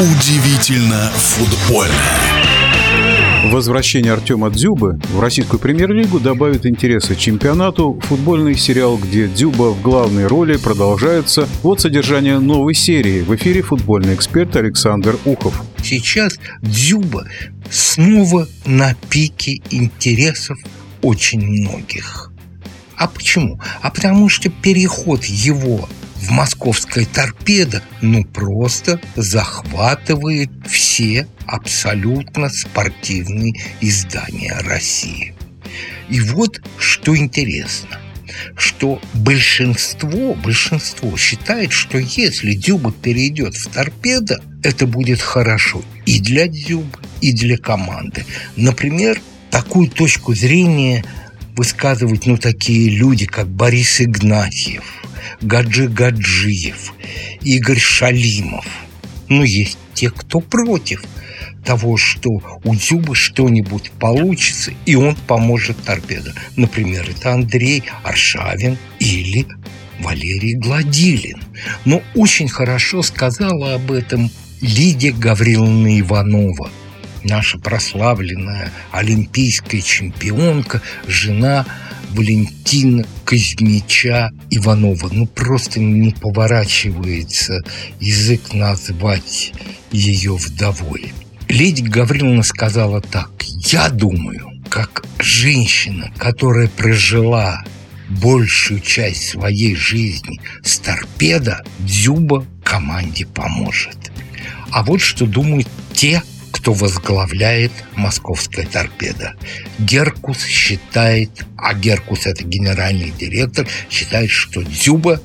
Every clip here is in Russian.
Удивительно футбольно. Возвращение Артема Дзюбы в российскую премьер-лигу добавит интереса чемпионату. Футбольный сериал, где Дзюба в главной роли, продолжается. Вот содержание новой серии. В эфире футбольный эксперт Александр Ухов. Сейчас Дзюба снова на пике интересов очень многих. А почему? А потому что переход его в московская торпеда ну просто захватывает все абсолютно спортивные издания России. И вот что интересно, что большинство, большинство считает, что если Дзюба перейдет в торпедо, это будет хорошо и для Дзюбы, и для команды. Например, такую точку зрения высказывают ну, такие люди, как Борис Игнатьев – Гаджи Гаджиев, Игорь Шалимов. Но есть те, кто против того, что у Дзюбы что-нибудь получится, и он поможет торпедо. Например, это Андрей Аршавин или Валерий Гладилин. Но очень хорошо сказала об этом Лидия Гавриловна Иванова, наша прославленная олимпийская чемпионка, жена Валентина Казмича Иванова. Ну, просто не поворачивается язык назвать ее вдовой. Леди Гавриловна сказала так. «Я думаю, как женщина, которая прожила большую часть своей жизни с торпедо, Дзюба команде поможет. А вот что думают те, кто возглавляет московская торпеда. Геркус считает, а Геркус это генеральный директор, считает, что Дзюба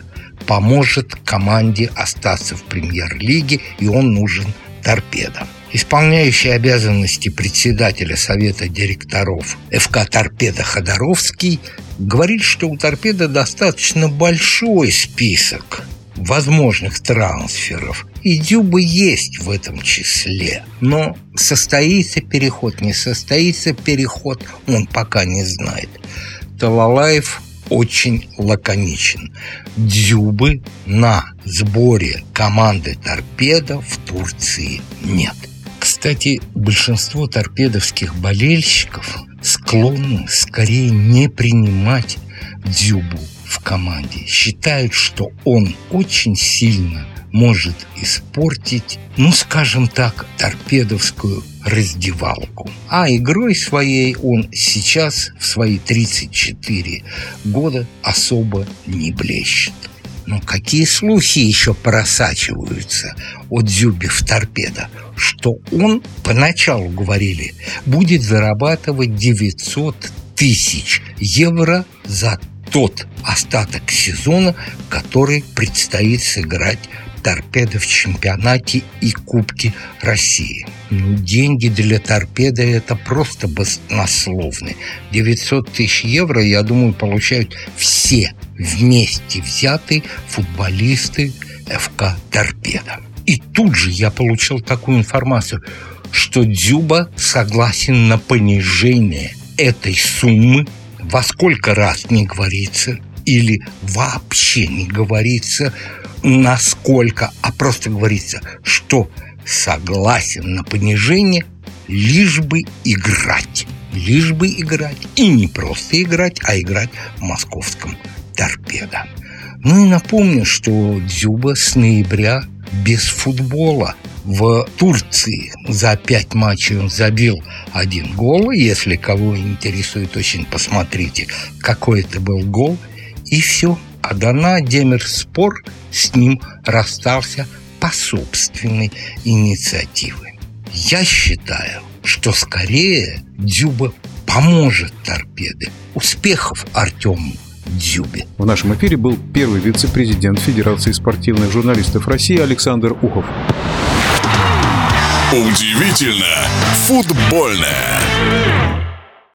поможет команде остаться в премьер-лиге, и он нужен торпедам. Исполняющий обязанности председателя Совета директоров ФК «Торпеда» Ходоровский говорит, что у «Торпеда» достаточно большой список возможных трансферов. И Дюба есть в этом числе. Но состоится переход, не состоится переход, он пока не знает. Талалаев очень лаконичен. Дзюбы на сборе команды торпеда в Турции нет. Кстати, большинство торпедовских болельщиков склонны скорее не принимать Дзюбу в команде считают, что он очень сильно может испортить, ну, скажем так, торпедовскую раздевалку. А игрой своей он сейчас в свои 34 года особо не блещет. Но какие слухи еще просачиваются от Дзюби в торпедо, что он, поначалу говорили, будет зарабатывать 900 тысяч евро за тот остаток сезона, который предстоит сыграть торпеда в чемпионате и Кубке России. Ну, деньги для торпеда это просто баснословные. 900 тысяч евро, я думаю, получают все вместе взятые футболисты ФК «Торпеда». И тут же я получил такую информацию, что Дзюба согласен на понижение этой суммы во сколько раз не говорится или вообще не говорится насколько, а просто говорится, что согласен на понижение, лишь бы играть. Лишь бы играть. И не просто играть, а играть в московском торпедо. Ну и напомню, что Дзюба с ноября без футбола – в Турции за пять матчей он забил один гол. Если кого интересует, очень посмотрите, какой это был гол. И все. А Дана Демерспор с ним расстался по собственной инициативе. Я считаю, что скорее Дзюба поможет торпеды. Успехов Артему Дзюбе. В нашем эфире был первый вице-президент Федерации спортивных журналистов России Александр Ухов. Удивительно футбольное.